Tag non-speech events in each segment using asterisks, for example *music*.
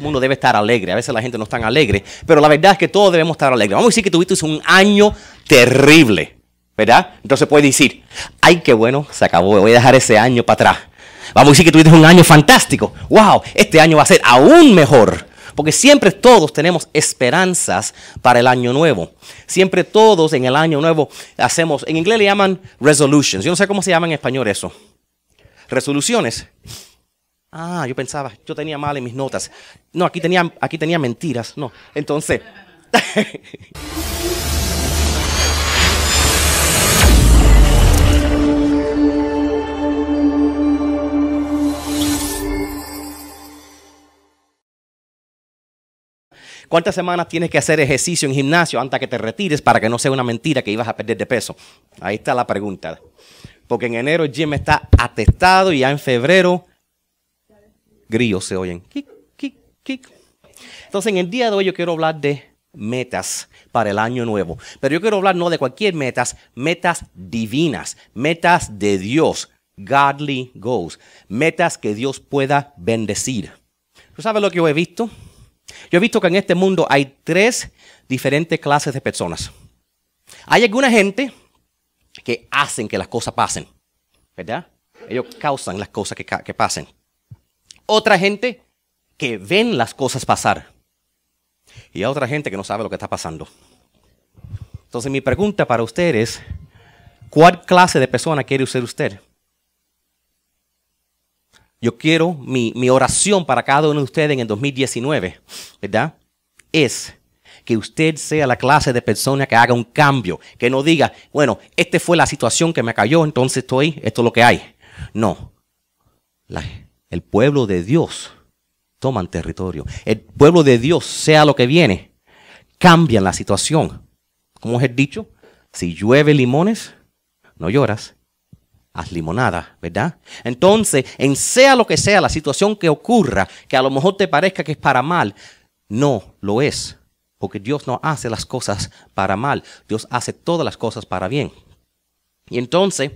mundo debe estar alegre. A veces la gente no está alegre, pero la verdad es que todos debemos estar alegres. Vamos a decir que tuviste un año terrible, ¿verdad? Entonces puedes decir, ay, qué bueno, se acabó, voy a dejar ese año para atrás. Vamos a decir que tuviste un año fantástico. Wow, este año va a ser aún mejor. Porque siempre todos tenemos esperanzas para el año nuevo. Siempre todos en el año nuevo hacemos, en inglés le llaman resolutions. Yo no sé cómo se llama en español eso. Resoluciones. Ah, yo pensaba, yo tenía mal en mis notas. No, aquí tenía, aquí mentiras. No, entonces. *laughs* ¿Cuántas semanas tienes que hacer ejercicio en gimnasio antes que te retires para que no sea una mentira que ibas a perder de peso? Ahí está la pregunta. Porque en enero el gym está atestado y ya en febrero grillos se oyen. Entonces, en el día de hoy yo quiero hablar de metas para el año nuevo. Pero yo quiero hablar no de cualquier metas, metas divinas, metas de Dios, godly goals, metas que Dios pueda bendecir. ¿Tú sabes lo que yo he visto? Yo he visto que en este mundo hay tres diferentes clases de personas. Hay alguna gente que hacen que las cosas pasen, ¿verdad? Ellos causan las cosas que, que pasen. Otra gente que ven las cosas pasar. Y hay otra gente que no sabe lo que está pasando. Entonces mi pregunta para usted es, ¿cuál clase de persona quiere ser usted? Yo quiero, mi, oración para cada uno de ustedes en el 2019, ¿verdad? Es que usted sea la clase de persona que haga un cambio, que no diga, bueno, esta fue la situación que me cayó, entonces estoy, esto es lo que hay. No. El pueblo de Dios toma territorio. El pueblo de Dios, sea lo que viene, cambian la situación. Como es el dicho, si llueve limones, no lloras haz limonada, ¿verdad? Entonces, en sea lo que sea la situación que ocurra, que a lo mejor te parezca que es para mal, no lo es. Porque Dios no hace las cosas para mal, Dios hace todas las cosas para bien. Y entonces,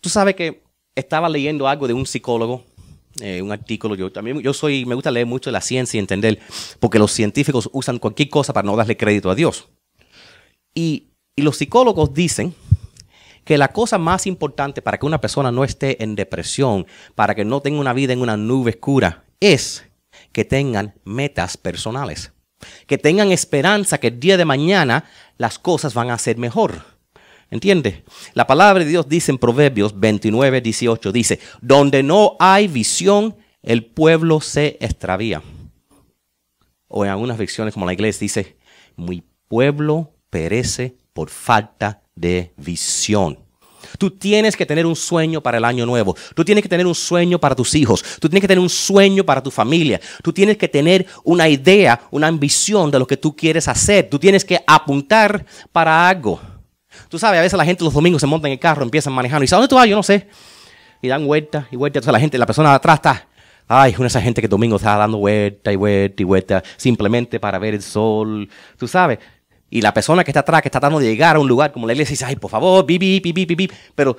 tú sabes que estaba leyendo algo de un psicólogo, eh, un artículo. Yo también, yo soy, me gusta leer mucho la ciencia y entender, porque los científicos usan cualquier cosa para no darle crédito a Dios. Y, y los psicólogos dicen que la cosa más importante para que una persona no esté en depresión, para que no tenga una vida en una nube oscura, es que tengan metas personales, que tengan esperanza que el día de mañana las cosas van a ser mejor. ¿Entiende? La palabra de Dios dice en Proverbios 29, 18, dice, donde no hay visión, el pueblo se extravía. O en algunas versiones como la iglesia dice, mi pueblo perece por falta de visión. Tú tienes que tener un sueño para el año nuevo. Tú tienes que tener un sueño para tus hijos. Tú tienes que tener un sueño para tu familia. Tú tienes que tener una idea, una ambición de lo que tú quieres hacer. Tú tienes que apuntar para algo. Tú sabes, a veces la gente los domingos se monta en el carro, empiezan manejando y dice, ¿a dónde tú vas? Yo no sé. Y dan vuelta y vuelta. Entonces la gente, la persona de atrás está, ay, una de esas gente que el domingo está dando vuelta y vuelta y vuelta simplemente para ver el sol. Tú sabes, y la persona que está atrás, que está tratando de llegar a un lugar como la iglesia, dice, ay, por favor, bi, bi, bi, bi, Pero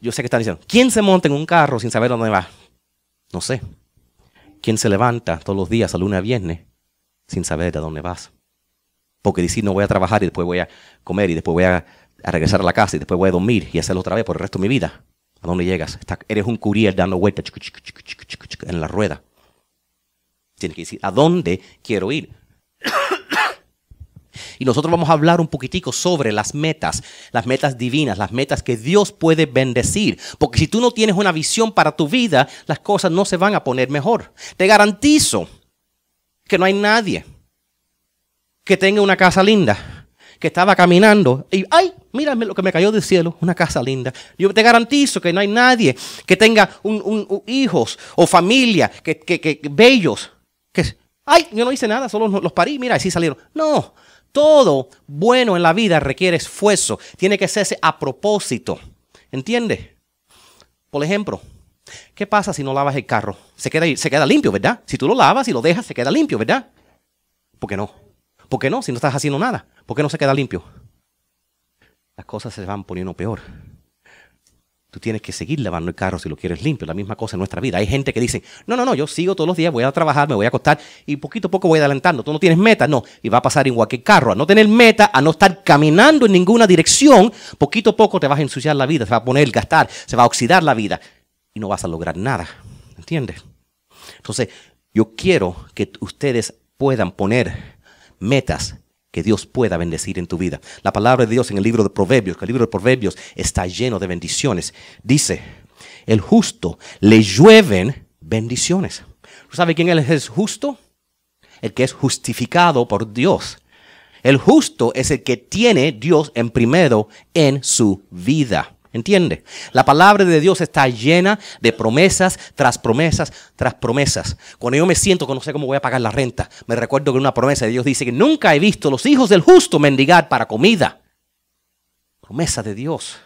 yo sé que están diciendo, ¿quién se monta en un carro sin saber dónde va? No sé. ¿Quién se levanta todos los días, a lunes a viernes, sin saber de dónde vas? Porque decir, no voy a trabajar y después voy a comer y después voy a, regresar a la casa y después voy a dormir y hacerlo otra vez por el resto de mi vida. ¿A dónde llegas? eres un courier dando vueltas en la rueda. Tienes que decir, ¿a dónde quiero ir? *coughs* Y nosotros vamos a hablar un poquitico sobre las metas, las metas divinas, las metas que Dios puede bendecir. Porque si tú no tienes una visión para tu vida, las cosas no se van a poner mejor. Te garantizo que no hay nadie que tenga una casa linda, que estaba caminando y, ay, mírame lo que me cayó del cielo, una casa linda. Yo te garantizo que no hay nadie que tenga un, hijos o familia que, que, bellos, que, ay, yo no hice nada, solo los parí, mira, así salieron. No, todo bueno en la vida requiere esfuerzo. Tiene que hacerse a propósito. ¿Entiende? Por ejemplo, ¿qué pasa si no lavas el carro? Se queda, se queda limpio, ¿verdad? Si tú lo lavas y lo dejas, se queda limpio, ¿verdad? ¿Por qué no? ¿Por qué no? Si no estás haciendo nada. ¿Por qué no se queda limpio? Las cosas se van poniendo peor. Tú tienes que seguir lavando el carro si lo quieres limpio. La misma cosa en nuestra vida. Hay gente que dice, no, no, no, yo sigo todos los días, voy a trabajar, me voy a acostar y poquito a poco voy adelantando. Tú no tienes meta, no. Y va a pasar igual que el carro. A no tener meta, a no estar caminando en ninguna dirección, poquito a poco te vas a ensuciar la vida, se va a poner gastar, se va a oxidar la vida y no vas a lograr nada. ¿Entiendes? Entonces, yo quiero que ustedes puedan poner metas que Dios pueda bendecir en tu vida. La palabra de Dios en el libro de Proverbios, que el libro de Proverbios está lleno de bendiciones, dice, el justo le llueven bendiciones. ¿Tú sabes quién es el justo? El que es justificado por Dios. El justo es el que tiene Dios en primero en su vida. ¿Entiende? La palabra de Dios está llena de promesas tras promesas tras promesas. Cuando yo me siento que no sé cómo voy a pagar la renta, me recuerdo que una promesa de Dios dice que nunca he visto los hijos del justo mendigar para comida. Promesa de Dios.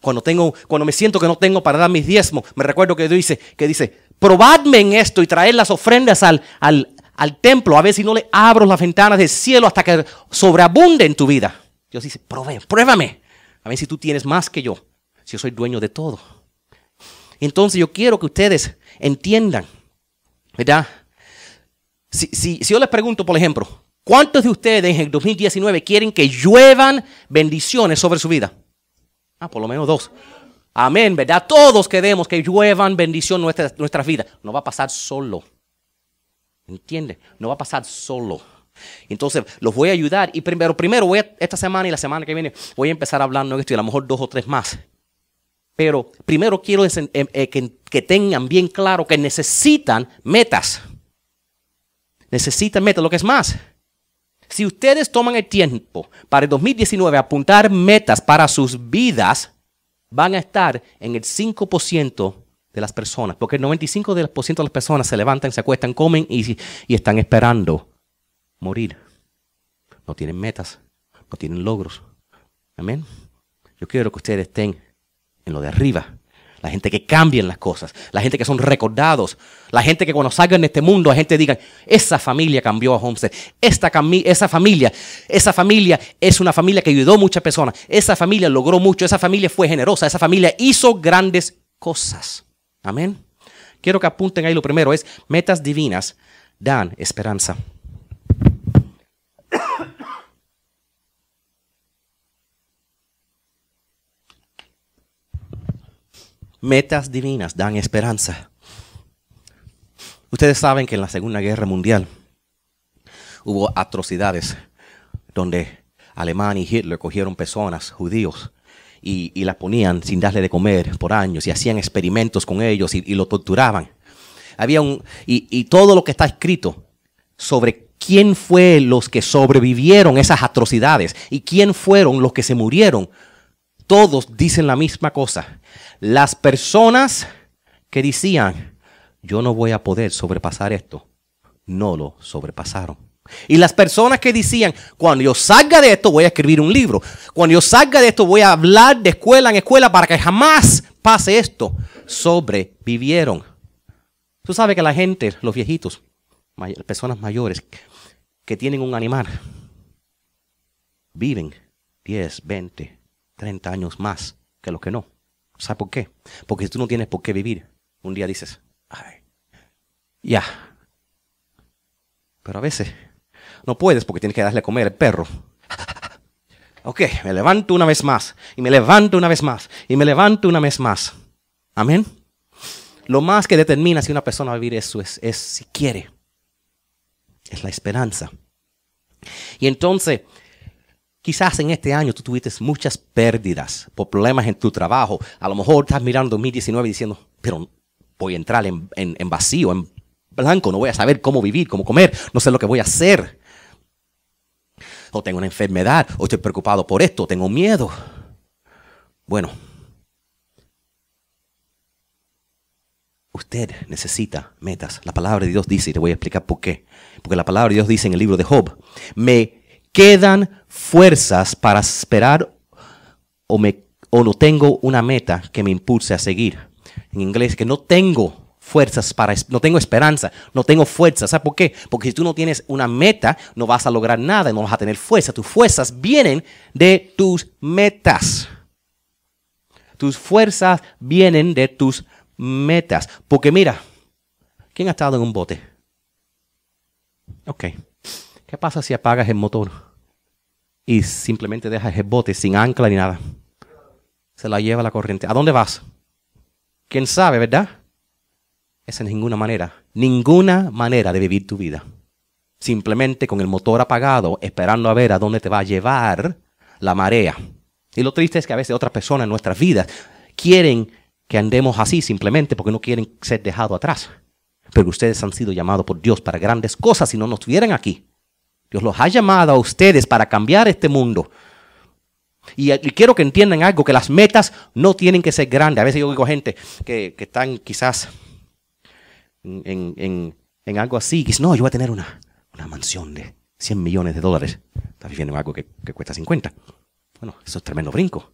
Cuando, tengo, cuando me siento que no tengo para dar mis diezmos, me recuerdo que Dios dice, que dice, probadme en esto y traed las ofrendas al, al, al templo, a ver si no le abro las ventanas del cielo hasta que sobreabunde en tu vida. Dios dice, pruébame. A ver si tú tienes más que yo, si yo soy dueño de todo. Entonces yo quiero que ustedes entiendan, ¿verdad? Si, si, si yo les pregunto, por ejemplo, ¿cuántos de ustedes en el 2019 quieren que lluevan bendiciones sobre su vida? Ah, por lo menos dos. Amén, ¿verdad? Todos queremos que lluevan bendición en nuestra, nuestras vidas. No va a pasar solo. ¿Entiende? No va a pasar solo. Entonces los voy a ayudar y primero, primero esta semana y la semana que viene voy a empezar hablando de esto y a lo mejor dos o tres más. Pero primero quiero eh, eh, que, tengan bien claro que necesitan metas. Necesitan metas. Lo que es más, si ustedes toman el tiempo para el 2019 apuntar metas para sus vidas, van a estar en el 5% de las personas. Porque el 95% de las personas se levantan, se acuestan, comen y, y están esperando morir. No tienen metas, no tienen logros. Amén. Yo quiero que ustedes estén en lo de arriba. La gente que cambien las cosas, la gente que son recordados, la gente que cuando salgan de este mundo, la gente diga, esa familia cambió a Homestead, esta esa familia, esa familia es una familia que ayudó a muchas personas, esa familia logró mucho, esa familia fue generosa, esa familia hizo grandes cosas. Amén. Quiero que apunten ahí lo primero, es metas divinas dan esperanza. Metas divinas dan esperanza. Ustedes saben que en la Segunda Guerra Mundial hubo atrocidades donde Alemania y Hitler cogieron personas, judíos, y, las ponían sin darle de comer por años y hacían experimentos con ellos y, lo torturaban. Había un, y, y todo lo que está escrito sobre quién fue los que sobrevivieron esas atrocidades y quién fueron los que se murieron, todos dicen la misma cosa. Las personas que decían, yo no voy a poder sobrepasar esto, no lo sobrepasaron. Y las personas que decían, cuando yo salga de esto voy a escribir un libro, cuando yo salga de esto voy a hablar de escuela en escuela para que jamás pase esto, sobrevivieron. Tú sabes que la gente, los viejitos, personas mayores que tienen un animal, viven 10, 20, 30 años más que los que no. ¿Sabes por qué? Porque si tú no tienes por qué vivir, un día dices, ay, ya. Pero a veces no puedes porque tienes que darle a comer al perro. *laughs* ok, me levanto una vez más, y me levanto una vez más, y me levanto una vez más. Amén. Lo más que determina si una persona va a vivir eso es, es si quiere. Es la esperanza. Y entonces, Quizás en este año tú tuviste muchas pérdidas por problemas en tu trabajo. A lo mejor estás mirando 2019 diciendo, pero voy a entrar en, vacío, en blanco, no voy a saber cómo vivir, cómo comer, no sé lo que voy a hacer. O tengo una enfermedad, o estoy preocupado por esto, tengo miedo. Bueno, usted necesita metas. La palabra de Dios dice, y te voy a explicar por qué. Porque la palabra de Dios dice en el libro de Job, me quedan fuerzas para esperar o, me, o no tengo una meta que me impulse a seguir. En inglés, que no tengo fuerzas para, no tengo esperanza, no tengo fuerza. ¿Sabes por qué? Porque si tú no tienes una meta, no vas a lograr nada, no vas a tener fuerza. Tus fuerzas vienen de tus metas. Tus fuerzas vienen de tus metas. Porque mira, ¿quién ha estado en un bote? Ok. ¿Qué pasa si apagas el motor y simplemente dejas el bote sin ancla ni nada? Se la lleva la corriente. ¿A dónde vas? ¿Quién sabe, verdad? Esa es ninguna manera, ninguna manera de vivir tu vida. Simplemente con el motor apagado, esperando a ver a dónde te va a llevar la marea. Y lo triste es que a veces otras personas en nuestras vidas quieren que andemos así simplemente porque no quieren ser dejados atrás. Pero ustedes han sido llamados por Dios para grandes cosas si no nos estuvieran aquí. Dios los ha llamado a ustedes para cambiar este mundo. Y, quiero que entiendan algo, que las metas no tienen que ser grandes. A veces yo digo gente que, están quizás en, algo así, que dice, no, yo voy a tener una, mansión de 100 millones de dólares. Está viviendo en algo que, cuesta 50. Bueno, eso es tremendo brinco.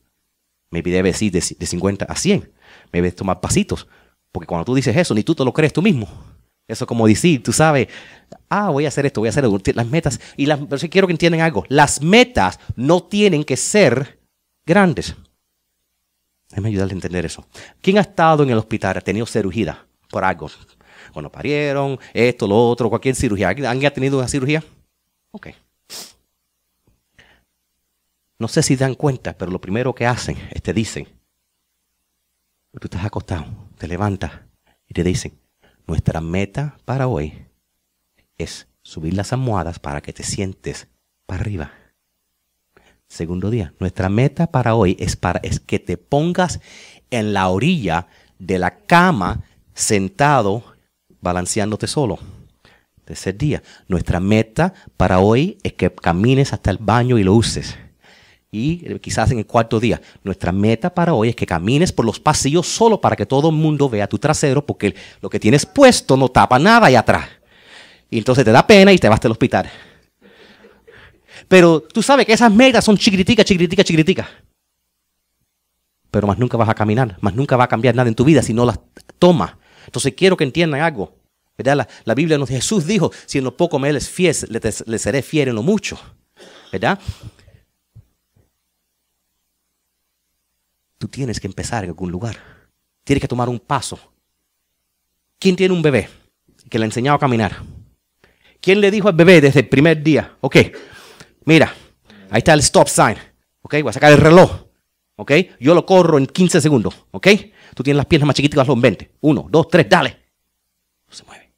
Maybe debe decir de, de 50 a 100. Me debes tomar pasitos. Porque cuando tú dices eso, ni tú te lo crees tú mismo. Eso como decir, tú sabes, ah, voy a hacer esto, voy a hacer las metas. Y las, pero quiero que entiendan algo. Las metas no tienen que ser grandes. Déjame ayudarle a entender eso. ¿Quién ha estado en el hospital, ha tenido cirugía por algo? Cuando parieron, esto, lo otro, cualquier cirugía. ¿Alguien ha tenido una cirugía? Ok. No sé si dan cuenta, pero lo primero que hacen es te dicen, tú estás acostado, te levantas y te dicen, nuestra meta para hoy es subir las almohadas para que te sientes para arriba. Segundo día, nuestra meta para hoy es, para, es que te pongas en la orilla de la cama sentado balanceándote solo. Tercer día, nuestra meta para hoy es que camines hasta el baño y lo uses y eh, quizás en el cuarto día. Nuestra meta para hoy es que camines por los pasillos solo para que todo el mundo vea tu trasero, porque lo que tienes puesto no tapa nada ahí atrás. Y entonces te da pena y te vas al hospital. Pero tú sabes que esas metas son chiquiticas, chiquiticas, chiquiticas. Pero más nunca vas a caminar, más nunca va a cambiar nada en tu vida si no las tomas. Entonces quiero que entiendan algo. ¿verdad? La, Biblia nos Jesús dijo, si en lo poco me eres fiel, le, le seré fiel en lo mucho. ¿Verdad? Tú tienes que empezar en algún lugar. Tienes que tomar un paso. ¿Quién tiene un bebé que le ha enseñado a caminar? ¿Quién le dijo al bebé desde el primer día? Ok, mira, ahí está el stop sign. Ok, voy a sacar el reloj. Ok, yo lo corro en 15 segundos. Ok, tú tienes las piernas más chiquitas, los 20. Uno, dos, tres, dale. No se mueve.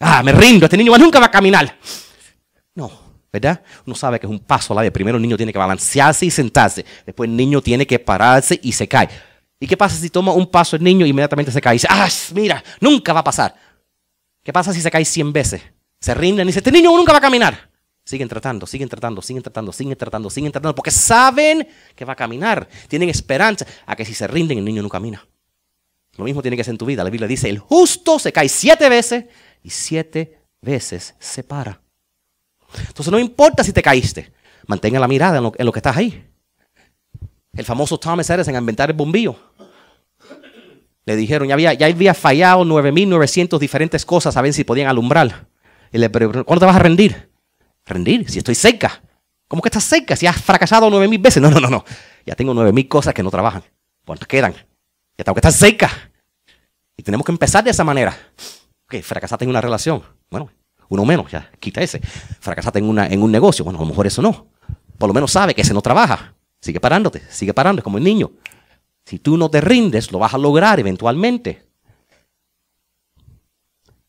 Ah, me rindo, este niño nunca va a caminar. No, ¿verdad? Uno sabe que es un paso a la vez. Primero el niño tiene que balancearse y sentarse. Después el niño tiene que pararse y se cae. ¿Y qué pasa si toma un paso el niño y inmediatamente se cae? Y dice, ¡ah, mira, nunca va a pasar! ¿Qué pasa si se cae 100 veces? Se rinden y dice, este niño nunca va a caminar. Siguen tratando, siguen tratando, siguen tratando, siguen tratando, siguen tratando, porque saben que va a caminar. Tienen esperanza a que si se rinden el niño no camina. Lo mismo tiene que ser en tu vida. La Biblia dice, el justo se cae siete veces y siete veces se para. Entonces no importa si te caíste, mantenga la mirada en lo, que estás ahí. El famoso Thomas Edison en inventar el bombillo. Le dijeron, ya había, ya había fallado 9.900 diferentes cosas a ver si podían alumbrar. Y le preguntaron, ¿cuándo te vas a rendir? Rendir, si estoy seca. ¿Cómo que estás seca? Si has fracasado 9.000 veces. No, no, no, no. Ya tengo 9.000 cosas que no trabajan. ¿Cuántas quedan? Ya tengo que estar seca. Y tenemos que empezar de esa manera. Ok, fracasaste en una relación. Bueno, uno menos, ya quita ese. Fracasaste en, una, en un negocio, bueno, a lo mejor eso no. Por lo menos sabe que ese no trabaja. Sigue parándote, sigue parando, es como el niño. Si tú no te rindes, lo vas a lograr eventualmente.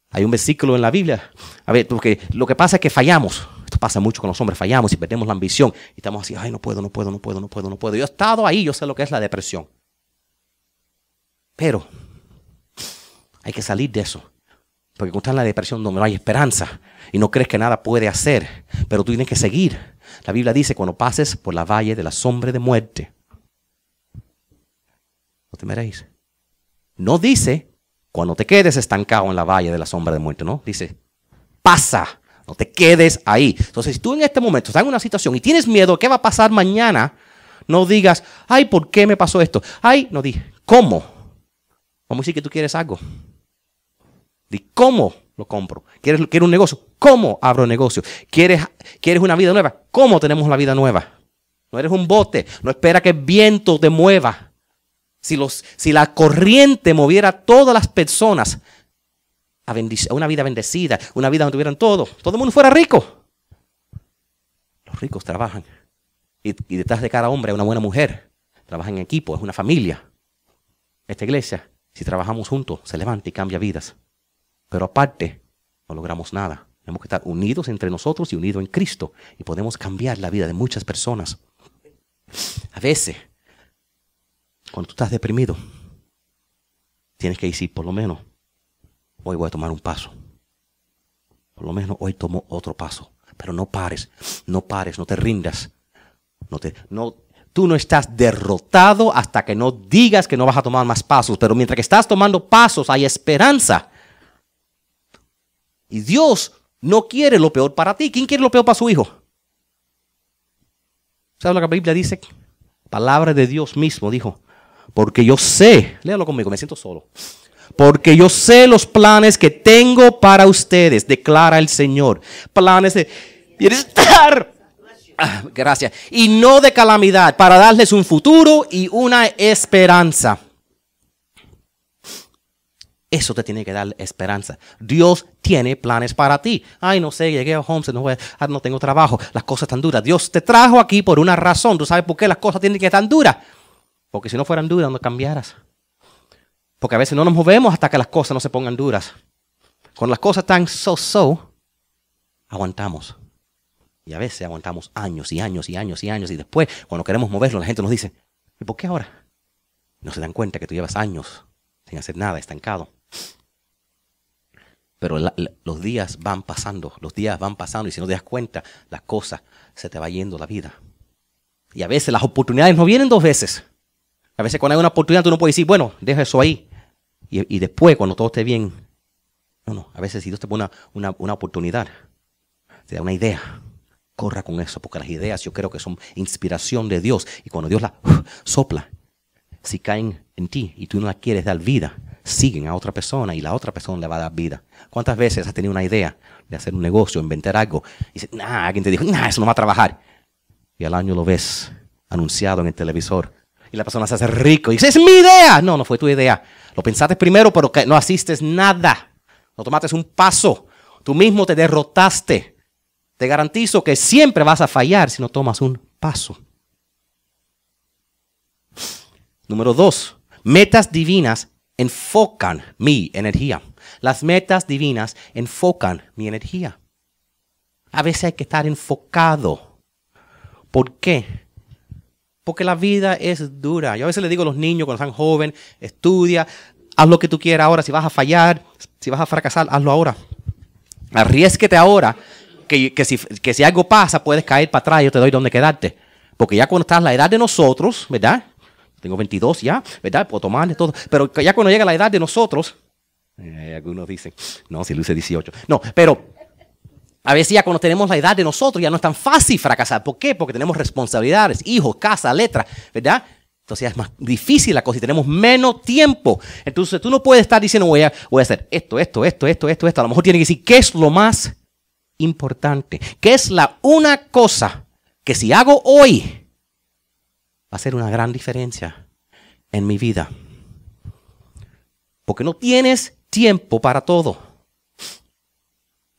Hay un versículo en la Biblia. A ver, porque lo que pasa es que fallamos. Esto pasa mucho con los hombres, fallamos y perdemos la ambición. Y estamos así, ay, no puedo, no puedo, no puedo, no puedo, no puedo. Yo he estado ahí, yo sé lo que es la depresión. Pero hay que salir de eso. Porque cuando estás en la depresión donde no hay esperanza y no crees que nada puede hacer, pero tú tienes que seguir. La Biblia dice, cuando pases por la valle de la sombra de muerte, no temeréis. No dice, cuando te quedes estancado en la valle de la sombra de muerte, no. Dice, pasa, no te quedes ahí. Entonces, si tú en este momento estás en una situación y tienes miedo, ¿qué va a pasar mañana? No digas, ay, ¿por qué me pasó esto? Ay, no di, ¿cómo? Vamos a decir que tú quieres algo. ¿De cómo lo compro? ¿Quieres, ¿Quieres un negocio? ¿Cómo abro negocio? ¿Quieres, ¿Quieres una vida nueva? ¿Cómo tenemos la vida nueva? No eres un bote. No espera que el viento te mueva. Si, los, si la corriente moviera a todas las personas a, a una vida bendecida, una vida donde tuvieran todo, todo el mundo fuera rico. Los ricos trabajan. Y, y detrás de cada hombre hay una buena mujer. Trabajan en equipo, es una familia. Esta iglesia, si trabajamos juntos, se levanta y cambia vidas. Pero aparte, no logramos nada. Tenemos que estar unidos entre nosotros y unidos en Cristo. Y podemos cambiar la vida de muchas personas. A veces, cuando tú estás deprimido, tienes que decir, por lo menos, hoy voy a tomar un paso. Por lo menos hoy tomo otro paso. Pero no pares, no pares, no te rindas. No te, no, tú no estás derrotado hasta que no digas que no vas a tomar más pasos. Pero mientras que estás tomando pasos, hay esperanza. Y Dios no quiere lo peor para ti. ¿Quién quiere lo peor para su hijo? ¿Sabes lo que la Biblia dice? Palabra de Dios mismo dijo. Porque yo sé, léalo conmigo, me siento solo. Porque yo sé los planes que tengo para ustedes, declara el Señor. Planes de bienestar. Ah, gracias. Y no de calamidad, para darles un futuro y una esperanza. Eso te tiene que dar esperanza. Dios tiene planes para ti. Ay, no sé, llegué a Homestead, no, ah, no tengo trabajo, las cosas están duras. Dios te trajo aquí por una razón. ¿Tú sabes por qué las cosas tienen que estar duras? Porque si no fueran duras, no cambiaras. Porque a veces no nos movemos hasta que las cosas no se pongan duras. Cuando las cosas están so-so, aguantamos. Y a veces aguantamos años y años y años y años. Y después, cuando queremos moverlo, la gente nos dice, ¿y por qué ahora? No se dan cuenta que tú llevas años sin hacer nada, estancado. Pero los días van pasando, los días van pasando y si no te das cuenta, las cosas se te va yendo la vida. Y a veces las oportunidades no vienen dos veces. A veces cuando hay una oportunidad tú no puedes decir, bueno, deja eso ahí. Y, después, cuando todo esté bien, no, no, a veces si Dios te pone una, una oportunidad, te da una idea, corra con eso, porque las ideas yo creo que son inspiración de Dios. Y cuando Dios la sopla, si caen en ti y tú no la quieres dar vida, siguen a otra persona y la otra persona le va a dar vida. ¿Cuántas veces has tenido una idea de hacer un negocio, inventar algo? Y dices, nah, alguien te dijo, nah, eso no va a trabajar. Y al año lo ves anunciado en el televisor. Y la persona se hace rico y dice, es mi idea. No, no fue tu idea. Lo pensaste primero, pero no asistes nada. No tomaste un paso. Tú mismo te derrotaste. Te garantizo que siempre vas a fallar si no tomas un paso. Número dos, metas divinas enfocan mi energía. Las metas divinas enfocan mi energía. A veces hay que estar enfocado. ¿Por qué? Porque la vida es dura. Yo a veces le digo a los niños cuando están jóvenes, estudia, haz lo que tú quieras ahora. Si vas a fallar, si vas a fracasar, hazlo ahora. Arriesguete ahora, que, si, que si algo pasa, puedes caer para atrás yo te doy donde quedarte. Porque ya cuando estás a la edad de nosotros, ¿verdad? Tengo 22 ya, ¿verdad? Puedo tomarle todo. Pero ya cuando llega la edad de nosotros, eh, algunos dicen, no, si luce 18. No, pero a veces ya cuando tenemos la edad de nosotros ya no es tan fácil fracasar. ¿Por qué? Porque tenemos responsabilidades, hijos, casa, letra, ¿verdad? Entonces es más difícil la cosa y tenemos menos tiempo. Entonces tú no puedes estar diciendo voy a, voy a hacer esto, esto, esto, esto, esto, esto. A lo mejor tienes que decir qué es lo más importante. ¿Qué es la una cosa que si hago hoy va a ser una gran diferencia en mi vida. Porque no tienes tiempo para todo.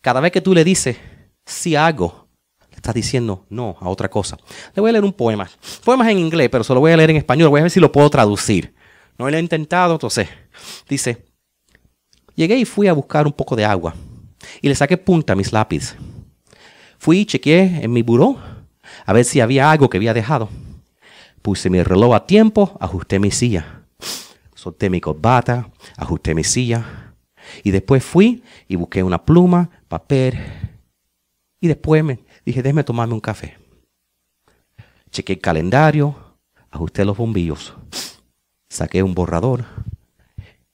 Cada vez que tú le dices, si hago, le estás diciendo no a otra cosa. Le voy a leer un poema. Poemas en inglés, pero se lo voy a leer en español. Voy a ver si lo puedo traducir. No lo he intentado, entonces. Dice, llegué y fui a buscar un poco de agua. Y le saqué punta a mis lápices. Fui y chequeé en mi buró a ver si había algo que había dejado. Puse mi reloj a tiempo, ajusté mi silla. Solté mi corbata, ajusté mi silla. Y después fui y busqué una pluma, papel. Y después me dije, déjeme tomarme un café. Chequé el calendario, ajusté los bombillos. Saqué un borrador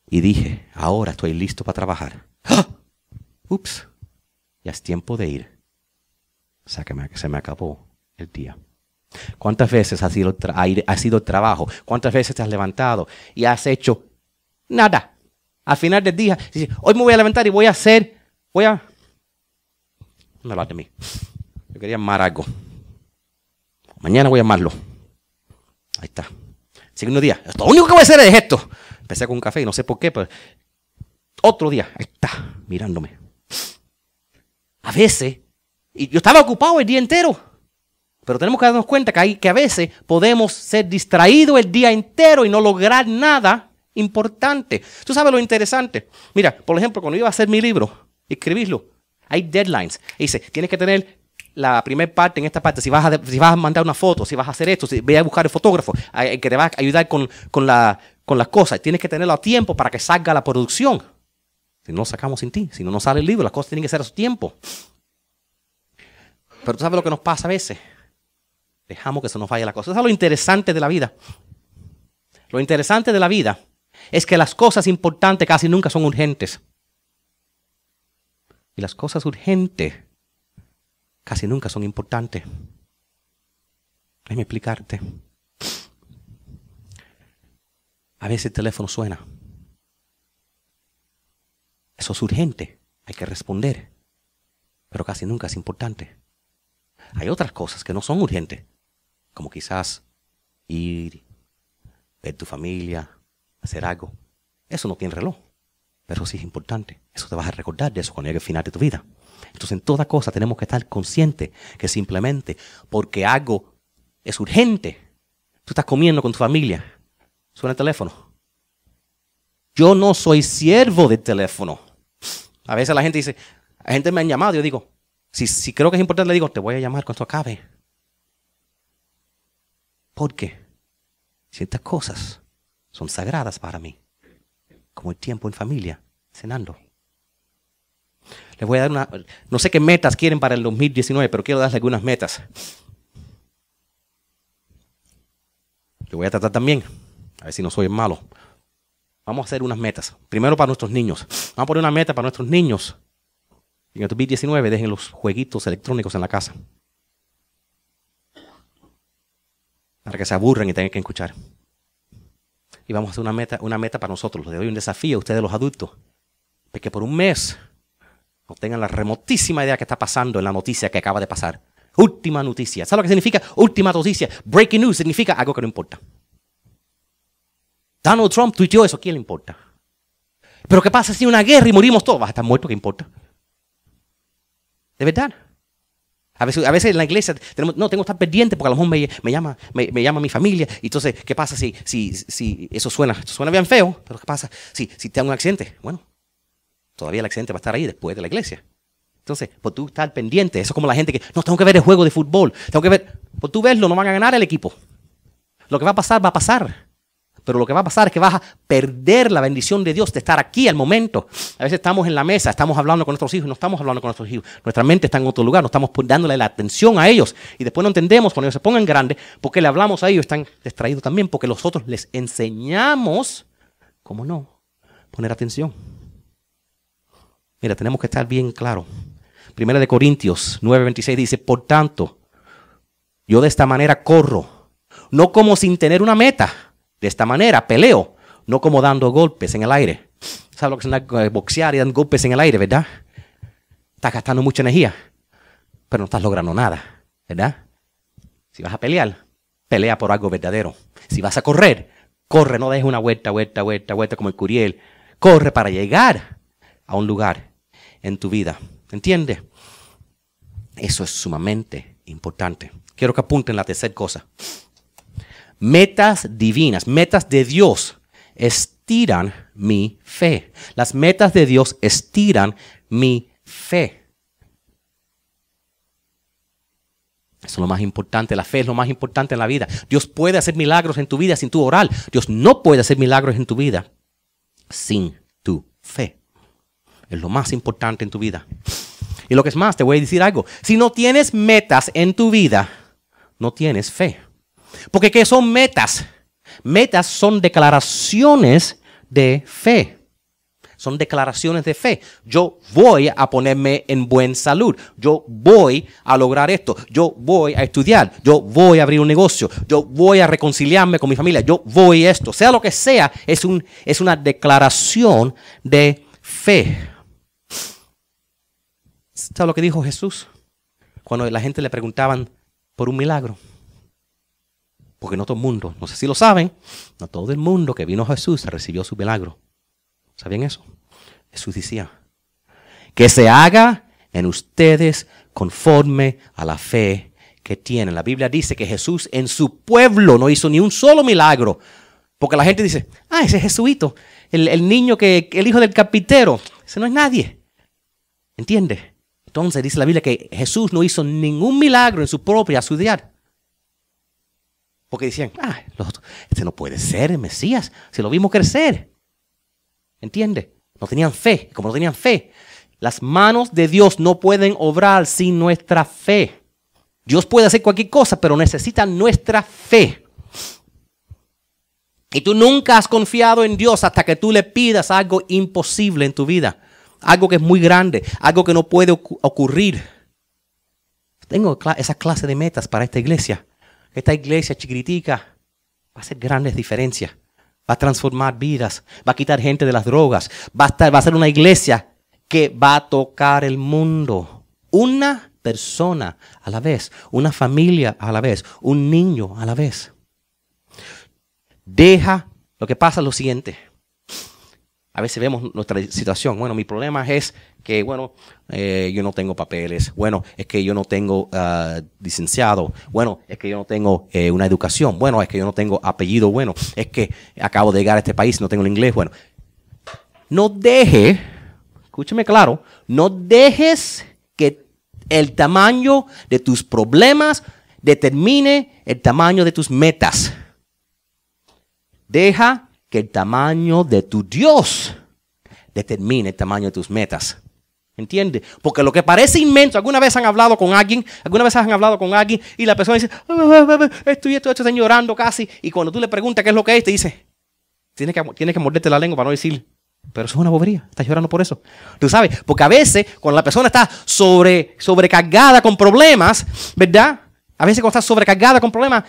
y dije, ahora estoy listo para trabajar. ¡Ah! Ups, ya es tiempo de ir. Sáqueme, se me acabó el día. ¿Cuántas veces ha sido, ha sido trabajo? ¿Cuántas veces te has levantado y has hecho nada? Al final del día, hoy me voy a levantar y voy a hacer, voy a... No me de mí. Yo quería amar algo. Mañana voy a amarlo. Ahí está. Segundo día, lo único que voy a hacer es esto. Empecé con un café y no sé por qué, pero otro día, ahí está, mirándome. A veces, y yo estaba ocupado el día entero, pero tenemos que darnos cuenta que, hay, que a veces podemos ser distraídos el día entero y no lograr nada importante. Tú sabes lo interesante. Mira, por ejemplo, cuando iba a hacer mi libro, escribirlo, hay deadlines. dice, tienes que tener la primera parte en esta parte, si vas, a, si vas a mandar una foto, si vas a hacer esto, si voy a buscar el fotógrafo que te va a ayudar con, con, la, con las cosas, tienes que tenerlo a tiempo para que salga la producción. Si no lo sacamos sin ti, si no nos sale el libro, las cosas tienen que ser a su tiempo. Pero tú sabes lo que nos pasa a veces. Dejamos que se nos vaya la cosa. Eso es lo interesante de la vida. Lo interesante de la vida es que las cosas importantes casi nunca son urgentes. Y las cosas urgentes casi nunca son importantes. Déjame explicarte. A veces el teléfono suena. Eso es urgente. Hay que responder. Pero casi nunca es importante. Hay otras cosas que no son urgentes, como quizás ir, ver tu familia, hacer algo. Eso no tiene reloj, pero sí es importante. Eso te vas a recordar de eso cuando llegue el final de tu vida. Entonces en toda cosa tenemos que estar conscientes que simplemente porque algo es urgente, tú estás comiendo con tu familia, suena el teléfono. Yo no soy siervo del teléfono. A veces la gente dice, la gente me ha llamado, yo digo, si, creo que es importante, le digo, te voy a llamar cuando esto acabe. Porque ciertas cosas son sagradas para mí, como el tiempo en familia, cenando. Les voy a dar una, no sé qué metas quieren para el 2019, pero quiero darles algunas metas. Yo voy a tratar también, a ver si no soy malo. Vamos a hacer unas metas. Primero para nuestros niños. Vamos a poner una meta para nuestros niños en el 2019 dejen los jueguitos electrónicos en la casa. Para que se aburren y tengan que escuchar. Y vamos a hacer una meta, una meta para nosotros. Les doy un desafío a ustedes los adultos. De que por un mes no tengan la remotísima idea que está pasando en la noticia que acaba de pasar. Última noticia. ¿Sabes lo que significa última noticia? Breaking news significa algo que no importa. Donald Trump tuiteó eso. ¿Quién le importa? Pero ¿qué pasa si hay una guerra y morimos todos? Vas a estar muerto, ¿qué importa? De verdad. A veces, a veces en la iglesia tenemos, no, tengo que estar pendiente porque a lo mejor me, llama, me, llama mi familia. Entonces, ¿qué pasa si, si, si eso suena? Suena bien feo, pero ¿qué pasa si, si te un accidente? Bueno, todavía el accidente va a estar ahí después de la iglesia. Entonces, por tú estar pendiente, eso es como la gente que, no, tengo que ver el juego de fútbol, tengo que ver, por tú verlo, no van a ganar el equipo. Lo que va a pasar, va a pasar. Pero lo que va a pasar es que vas a perder la bendición de Dios de estar aquí al momento. A veces estamos en la mesa, estamos hablando con nuestros hijos, no estamos hablando con nuestros hijos. Nuestra mente está en otro lugar, no estamos dándole la atención a ellos. Y después no entendemos cuando ellos se pongan grandes, porque le hablamos a ellos, están distraídos también, porque nosotros les enseñamos, ¿cómo no? Poner atención. Mira, tenemos que estar bien claro. Primera de Corintios 9:26 dice, por tanto, yo de esta manera corro, no como sin tener una meta de esta manera, peleo, no como dando golpes en el aire. ¿Sabes lo que es eh, boxear y dar golpes en el aire, verdad? Estás gastando mucha energía, pero no estás logrando nada, ¿verdad? Si vas a pelear, pelea por algo verdadero. Si vas a correr, corre, no dejes una vuelta, vuelta, vuelta, vuelta como el Curiel. Corre para llegar a un lugar en tu vida. ¿Entiendes? Eso es sumamente importante. Quiero que apunten la tercera cosa metas divinas, metas de Dios, estiran mi fe. Las metas de Dios estiran mi fe. Eso es lo más importante, la fe es lo más importante en la vida. Dios puede hacer milagros en tu vida sin tu orar. Dios no puede hacer milagros en tu vida sin tu fe. Es lo más importante en tu vida. Y lo que es más, te voy a decir algo. Si no tienes metas en tu vida, no tienes fe. Porque ¿qué son metas? Metas son declaraciones de fe. Son declaraciones de fe. Yo voy a ponerme en buena salud. Yo voy a lograr esto. Yo voy a estudiar. Yo voy a abrir un negocio. Yo voy a reconciliarme con mi familia. Yo voy a esto. Sea lo que sea, es, un, es una declaración de fe. ¿Sabes lo que dijo Jesús? Cuando la gente le preguntaban por un milagro. Porque no todo el mundo, no sé si lo saben, no todo el mundo que vino a Jesús recibió su milagro. ¿Sabían eso? Jesús decía, que se haga en ustedes conforme a la fe que tienen. La Biblia dice que Jesús en su pueblo no hizo ni un solo milagro. Porque la gente dice, ah, ese es Jesuito, el, el niño que, el hijo del carpintero, ese no es nadie. ¿Entiende? Entonces dice la Biblia que Jesús no hizo ningún milagro en su propia ciudad. Porque decían, ah, este no puede ser el Mesías, si lo vimos crecer. ¿Entiende? No tenían fe. Como no tenían fe, las manos de Dios no pueden obrar sin nuestra fe. Dios puede hacer cualquier cosa, pero necesita nuestra fe. Y tú nunca has confiado en Dios hasta que tú le pidas algo imposible en tu vida. Algo que es muy grande, algo que no puede ocurrir. Tengo esa clase de metas para esta iglesia. Esta iglesia chiquitica va a hacer grandes diferencias. Va a transformar vidas. Va a quitar gente de las drogas. Va a, estar, va a ser una iglesia que va a tocar el mundo. Una persona a la vez. Una familia a la vez. Un niño a la vez. Deja. Lo que pasa lo siguiente. A veces vemos nuestra situación. Bueno, mi problema es que, bueno, eh, yo no tengo papeles. Bueno, es que yo no tengo uh, licenciado. Bueno, es que yo no tengo eh, una educación. Bueno, es que yo no tengo apellido. Bueno, es que acabo de llegar a este país, no tengo el inglés. Bueno, no deje, escúcheme claro, no dejes que el tamaño de tus problemas determine el tamaño de tus metas. Deja que el tamaño de tu Dios determine el tamaño de tus metas. ¿Entiendes? Porque lo que parece inmenso, alguna vez han hablado con alguien, alguna vez han hablado con alguien y la persona dice, ah, ah, ah, esto y esto, esto, llorando casi. Y cuando tú le preguntas qué es lo que es, te dice, tienes que, tienes que morderte la lengua para no decir, pero eso es una bobería, estás llorando por eso. Tú sabes, porque a veces cuando la persona está sobre, sobrecargada con problemas, ¿verdad? A veces cuando está sobrecargada con problemas,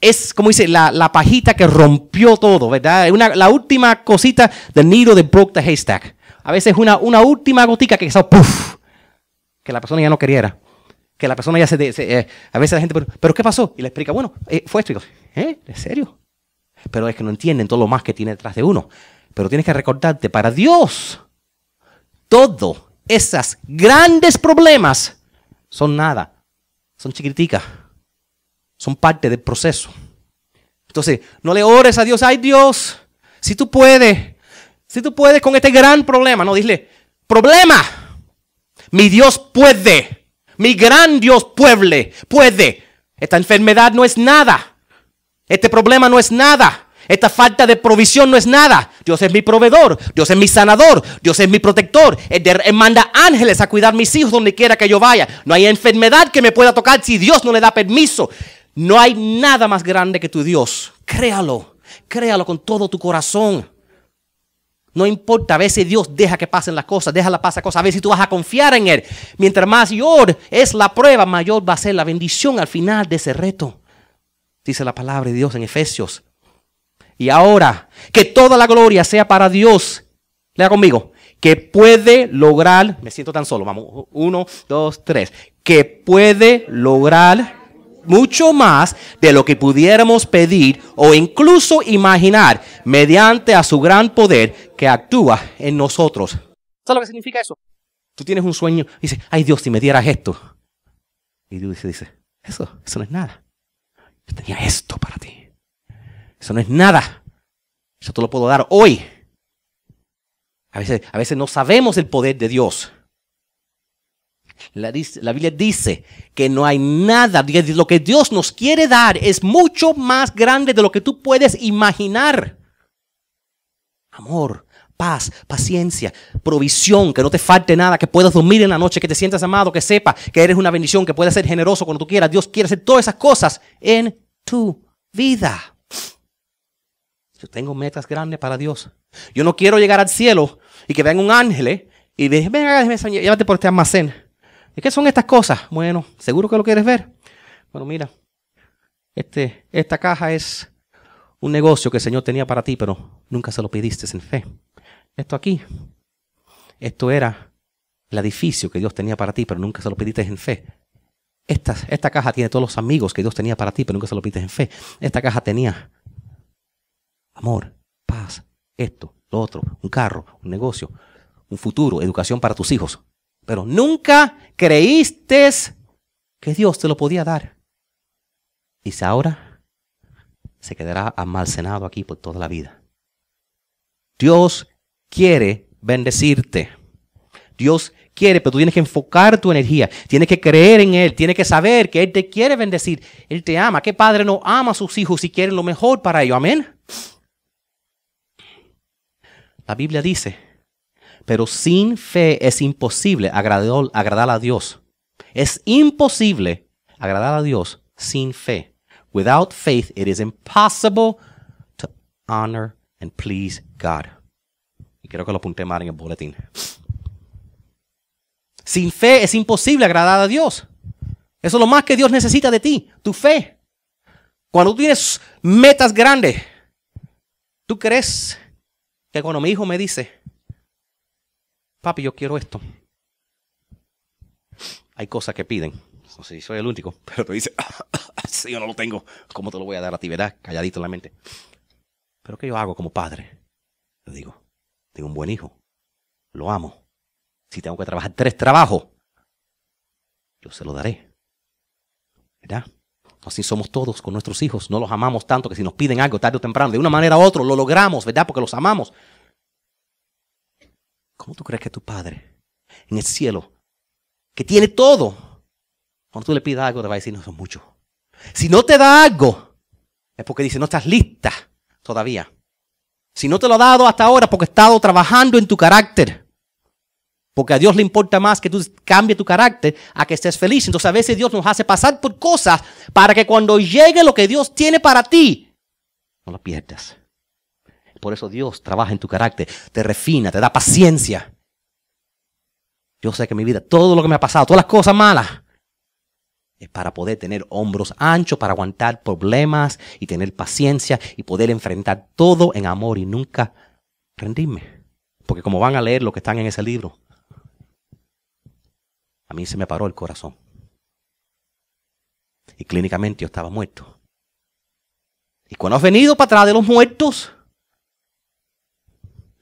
es, como dice, la, pajita que rompió todo, ¿verdad? Una, la última cosita del nido de broke the haystack. A veces una, una última gotica que hizo puff, que la persona ya no quería. Que la persona ya se... Eh, a veces la gente, pero, ¿qué pasó? Y le explica, bueno, eh, fue esto. Y ¿eh? ¿En serio? Pero es que no entienden todo lo más que tiene detrás de uno. Pero tienes que recordarte, para Dios, todos esos grandes problemas son nada. Son chiquiticas son parte del proceso. Entonces, no le ores a Dios, ay Dios, si tú puedes, si tú puedes con este gran problema, no, dile, problema, mi Dios puede, mi gran Dios puede, puede. Esta enfermedad no es nada, este problema no es nada. Esta falta de provisión no es nada. Dios es mi proveedor, Dios es mi sanador, Dios es mi protector. Él, manda ángeles a cuidar mis hijos donde quiera que yo vaya. No hay enfermedad que me pueda tocar si Dios no le da permiso. No hay nada más grande que tu Dios. Créalo, créalo con todo tu corazón. No importa, a veces Dios deja que pasen las cosas, deja la pasar cosas. A veces tú vas a confiar en Él. Mientras mayor es la prueba, mayor va a ser la bendición al final de ese reto. Dice la palabra de Dios en Efesios. Y ahora, que toda la gloria sea para Dios. Lea conmigo. Que puede lograr, me siento tan solo, vamos, uno, dos, tres. Que puede lograr mucho más de lo que pudiéramos pedir o incluso imaginar mediante a su gran poder que actúa en nosotros. ¿Sabes lo que significa eso? Tú tienes un sueño y dices, ay Dios, si me dieras esto. Y Dios dice, eso, eso no es nada. Yo tenía esto para ti. Eso no es nada. Eso te lo puedo dar hoy. A veces, a veces no sabemos el poder de Dios. La, Biblia dice que no hay nada, lo que Dios nos quiere dar es mucho más grande de lo que tú puedes imaginar. Amor, paz, paciencia, provisión, que no te falte nada, que puedas dormir en la noche, que te sientas amado, que sepa que eres una bendición, que puedas ser generoso cuando tú quieras. Dios quiere hacer todas esas cosas en tu vida. Yo tengo metas grandes para Dios. Yo no quiero llegar al cielo y que venga un ángel eh, y diga, venga, llévate por este almacén. ¿Y qué son estas cosas? Bueno, seguro que lo quieres ver. Bueno, mira, este, esta caja es un negocio que el Señor tenía para ti, pero nunca se lo pidiste en fe. Esto aquí, esto era el edificio que Dios tenía para ti, pero nunca se lo pediste en fe. esta, esta caja tiene todos los amigos que Dios tenía para ti, pero nunca se lo pides en fe. Esta caja tenía amor, paz, esto, lo otro, un carro, un negocio, un futuro, educación para tus hijos. Pero nunca creíste que Dios te lo podía dar. Dice ahora, se quedará almacenado aquí por toda la vida. Dios quiere bendecirte. Dios quiere, pero tú tienes que enfocar tu energía, tienes que creer en Él, tienes que saber que Él te quiere bendecir, Él te ama. ¿Qué padre no ama a sus hijos y quiere lo mejor para ellos? Amén. La Biblia dice, pero sin fe es imposible agradar, a Dios. Es imposible agradar a Dios sin fe. Without faith, it is impossible to honor and please God. Y creo que lo apunté mal en el boletín. Sin fe es imposible agradar a Dios. Eso es lo más que Dios necesita de ti, tu fe. Cuando tú tienes metas grandes, tú crees que cuando mi hijo me dice, papi, yo quiero esto, hay cosas que piden. No sé si soy el único, *laughs* pero tú dices, *laughs* si yo no lo tengo, ¿cómo te lo voy a dar a ti, verdad? Calladito en la mente. Pero ¿qué yo hago como padre? Le digo, tengo un buen hijo, lo amo. Si tengo que trabajar tres trabajos, yo se lo daré. ¿Verdad? Así somos todos con nuestros hijos. No los amamos tanto que si nos piden algo tarde o temprano, de una manera u otra, lo logramos, ¿verdad? Porque los amamos. ¿Cómo tú crees que tu padre en el cielo, que tiene todo, cuando tú le pidas algo, te va a decir, no, son mucho. Si no te da algo, es porque dice, no estás lista todavía. Si no te lo ha dado hasta ahora, porque ha estado trabajando en tu carácter. Porque a Dios le importa más que tú cambies tu carácter a que estés feliz. Entonces a veces Dios nos hace pasar por cosas para que cuando llegue lo que Dios tiene para ti, no lo pierdas. Por eso Dios trabaja en tu carácter, te refina, te da paciencia. Yo sé que mi vida, todo lo que me ha pasado, todas las cosas malas, es para poder tener hombros anchos, para aguantar problemas y tener paciencia y poder enfrentar todo en amor y nunca rendirme. Porque como van a leer lo que están en ese libro, a mí se me paró el corazón. Y clínicamente yo estaba muerto. Y cuando has venido para atrás de los muertos,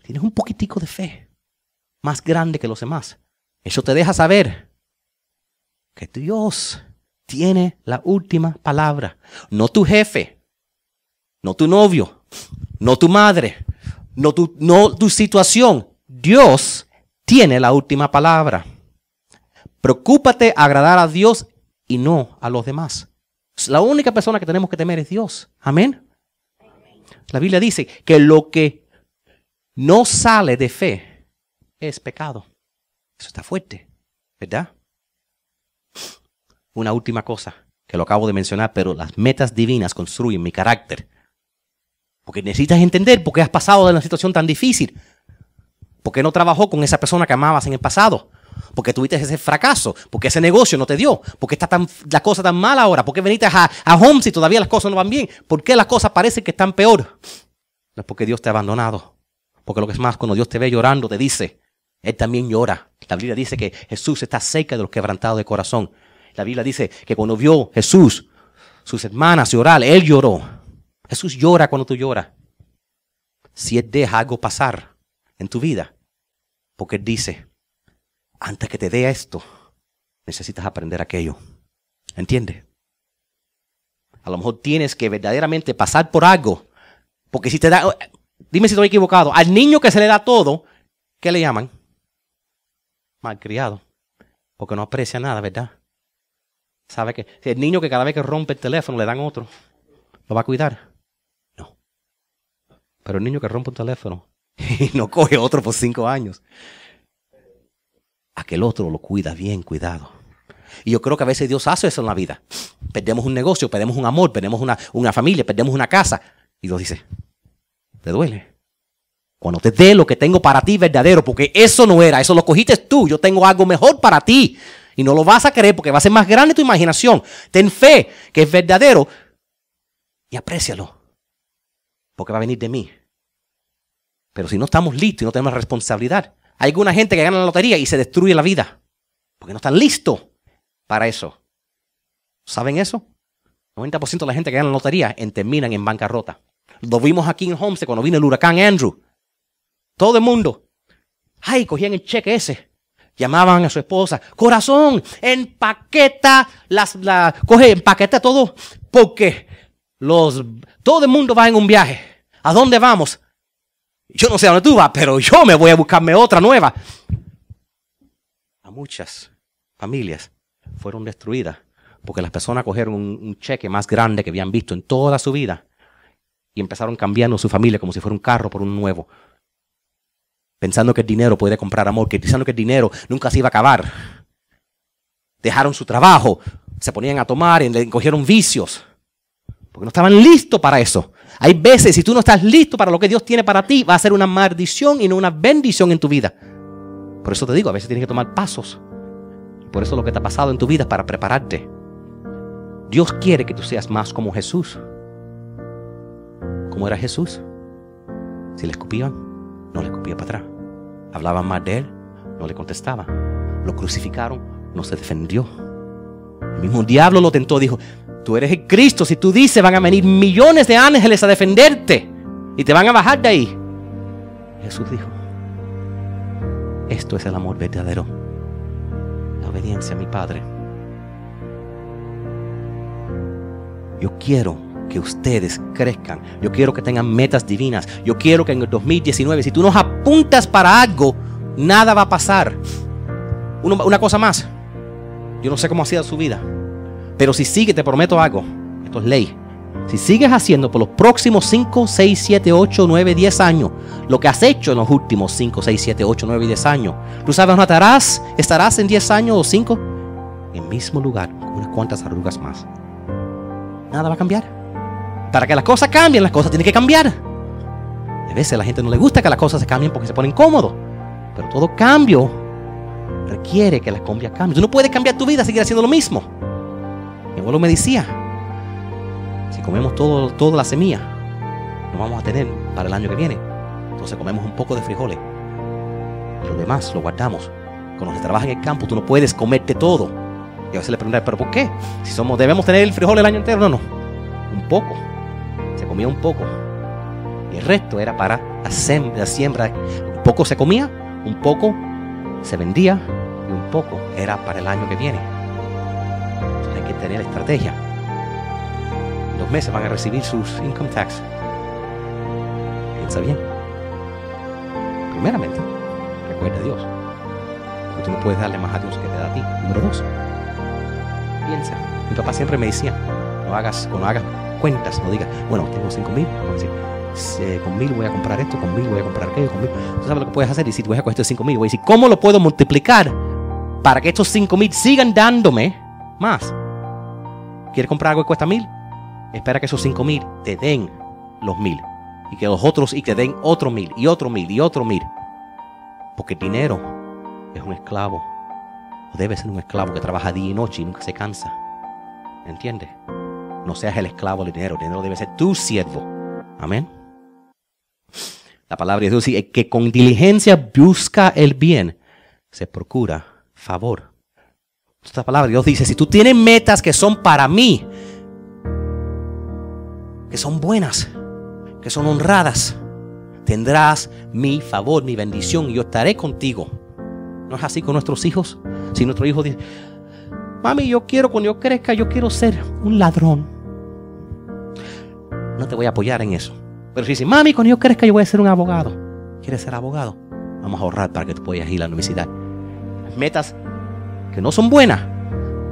tienes un poquitico de fe, más grande que los demás. Eso te deja saber que Dios tiene la última palabra. No tu jefe, no tu novio, no tu madre, no tu, no tu situación. Dios tiene la última palabra. Preocúpate agradar a Dios y no a los demás. La única persona que tenemos que temer es Dios. Amén. La Biblia dice que lo que no sale de fe es pecado. Eso está fuerte, ¿verdad? Una última cosa que lo acabo de mencionar, pero las metas divinas construyen mi carácter. Porque necesitas entender por qué has pasado de una situación tan difícil. ¿Por qué no trabajó con esa persona que amabas en el pasado? porque tuviste ese fracaso, porque ese negocio no te dio, porque está tan, la cosa tan mal ahora, porque veniste a, a home si todavía las cosas no van bien, por qué las cosas parecen que están peor. No es porque Dios te ha abandonado, porque lo que es más, cuando Dios te ve llorando, te dice, Él también llora. La Biblia dice que Jesús está cerca de los quebrantados de corazón. La Biblia dice que cuando vio Jesús, sus hermanas llorar, Él lloró. Jesús llora cuando tú lloras. Si Él deja algo pasar en tu vida, porque Él dice, antes que te dé esto, necesitas aprender aquello. ¿Entiendes? A lo mejor tienes que verdaderamente pasar por algo. Porque si te da, dime si estoy equivocado, al niño que se le da todo, ¿qué le llaman? Malcriado. Porque no aprecia nada, ¿verdad? ¿Sabe que si el niño que cada vez que rompe el teléfono le dan otro, ¿lo va a cuidar? No. Pero el niño que rompe un teléfono *laughs* y no coge otro por cinco años, aquel otro lo cuida bien cuidado. Y yo creo que a veces Dios hace eso en la vida. Perdemos un negocio, perdemos un amor, perdemos una, una familia, perdemos una casa. Y Dios dice, ¿te duele? Cuando te dé lo que tengo para ti verdadero, porque eso no era, eso lo cogiste tú, yo tengo algo mejor para ti. Y no lo vas a creer porque va a ser más grande tu imaginación. Ten fe que es verdadero y aprécialo. Porque va a venir de mí. Pero si no estamos listos y no tenemos responsabilidad, hay alguna gente que gana la lotería y se destruye la vida. Porque no están listos para eso. ¿Saben eso? 90% de la gente que gana la lotería terminan en bancarrota. Lo vimos aquí en Homestead cuando vino el huracán Andrew. Todo el mundo. Ay, cogían el cheque ese. Llamaban a su esposa. Corazón, empaqueta las, la, coge, empaqueta todo. Porque los, todo el mundo va en un viaje. ¿A dónde vamos? Yo no sé a dónde tú vas, pero yo me voy a buscarme otra nueva. A muchas familias fueron destruidas porque las personas cogieron un, cheque más grande que habían visto en toda su vida y empezaron cambiando su familia como si fuera un carro por un nuevo. Pensando que el dinero puede comprar amor, que pensando que el dinero nunca se iba a acabar. Dejaron su trabajo, se ponían a tomar y cogieron vicios. Porque no estaban listos para eso. Hay veces, si tú no estás listo para lo que Dios tiene para ti, va a ser una maldición y no una bendición en tu vida. Por eso te digo, a veces tienes que tomar pasos. Por eso lo que te ha pasado en tu vida es para prepararte. Dios quiere que tú seas más como Jesús. ¿Cómo era Jesús? Si le escupían, no le escupía para atrás. Hablaban más de él, no le contestaba. Lo crucificaron, no se defendió. El mismo diablo lo tentó, dijo, tú eres el Cristo, si tú dices van a venir millones de ángeles a defenderte y te van a bajar de ahí. Jesús dijo, esto es el amor verdadero, la obediencia a mi Padre. Yo quiero que ustedes crezcan. Yo quiero que tengan metas divinas. Yo quiero que en el 2019, si tú nos apuntas para algo, nada va a pasar. una cosa más. Yo no sé cómo ha sido su vida. Pero si sigue, te prometo algo. Esto es ley. Si sigues haciendo por los próximos 5, 6, 7, 8, 9, 10 años lo que has hecho en los últimos 5, 6, 7, 8, 9 10 años, ¿tú sabes dónde estarás? ¿Estarás en 10 años o 5? En el mismo lugar, con unas cuantas arrugas más nada va a cambiar. Para que las cosas cambien, las cosas tienen que cambiar. a veces a la gente no le gusta que las cosas se cambien porque se ponen cómodos. Pero todo cambio requiere que las cosas cambien. Tú no puedes cambiar tu vida seguir haciendo lo mismo. Mi abuelo me decía, si comemos todo, toda la semilla, no vamos a tener para el año que viene. Entonces comemos un poco de frijoles. Lo demás lo guardamos. Cuando se trabaja en el campo, tú no puedes comerte todo y a veces le preguntan, ¿pero por qué? Si somos, debemos tener el frijol el año entero. No, no. Un poco. Se comía un poco. Y el resto era para la siembra. Un poco se comía, un poco se vendía y un poco era para el año que viene. Entonces hay que tener estrategia. En dos meses van a recibir sus income tax. Piensa bien. Primeramente, recuerda a Dios. Porque tú no puedes darle más a Dios que te da a ti. Número dos piensa. Mi papá siempre me decía, no hagas, cuando hagas cuentas, no digas, bueno, tengo 5 mil, con mil voy a comprar esto, con mil voy a comprar aquello, con mil. Tú sabes lo que puedes hacer y si voy a coger estos 5 mil, voy a decir, ¿cómo lo puedo multiplicar para que estos 5 mil sigan dándome más? ¿Quieres comprar algo que cuesta mil? Espera que esos 5 mil te den los mil y que los otros y te den otro mil y otro mil y otro mil. Porque el dinero es un esclavo debe ser un esclavo que trabaja día y noche y nunca se cansa. ¿Entiendes? No seas el esclavo del dinero. El dinero debe ser tu siervo. Amén. La palabra de Dios dice que con diligencia busca el bien, se procura favor. Esta palabra Dios dice, si tú tienes metas que son para mí, que son buenas, que son honradas, tendrás mi favor, mi bendición y yo estaré contigo. ¿No es así con nuestros hijos? Si nuestro hijo dice, mami, yo quiero, cuando yo crezca, yo quiero ser un ladrón. No te voy a apoyar en eso. Pero si dice, mami, cuando yo crezca, yo voy a ser un abogado. ¿Quieres ser abogado? Vamos a ahorrar para que tú puedas ir a la universidad. Las metas que no son buenas,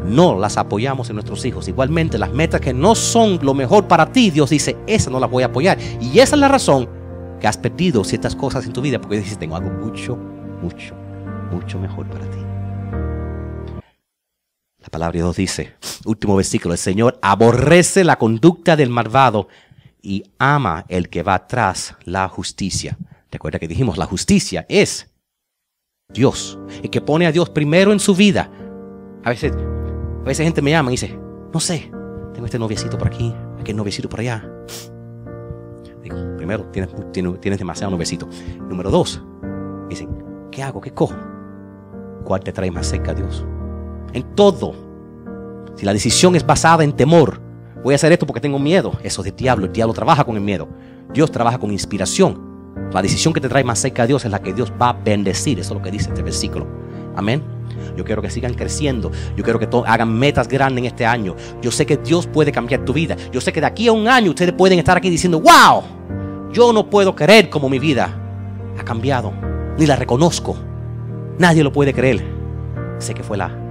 no las apoyamos en nuestros hijos. Igualmente, las metas que no son lo mejor para ti, Dios dice, esa no las voy a apoyar. Y esa es la razón que has perdido ciertas cosas en tu vida, porque dices, tengo algo mucho, mucho, mucho mejor para ti. La palabra de Dios dice, último versículo, el Señor aborrece la conducta del malvado y ama el que va tras la justicia. Recuerda que dijimos, la justicia es Dios, el que pone a Dios primero en su vida. A veces, a veces gente me llama y dice, no sé, tengo este noviecito por aquí, aquel noviecito por allá. Digo, primero, tienes, tienes, demasiado noviecito. Número dos, dicen, ¿qué hago? ¿Qué cojo? ¿Cuál te trae más cerca a Dios? en todo. Si la decisión es basada en temor, voy a hacer esto porque tengo miedo, eso es del diablo. El diablo trabaja con el miedo. Dios trabaja con inspiración. La decisión que te trae más cerca de Dios es la que Dios va a bendecir. Eso es lo que dice este versículo. Amén. Yo quiero que sigan creciendo. Yo quiero que hagan metas grandes en este año. Yo sé que Dios puede cambiar tu vida. Yo sé que de aquí a un año ustedes pueden estar aquí diciendo, wow, yo no puedo creer como mi vida ha cambiado. Ni la reconozco. Nadie lo puede creer. Sé que fue la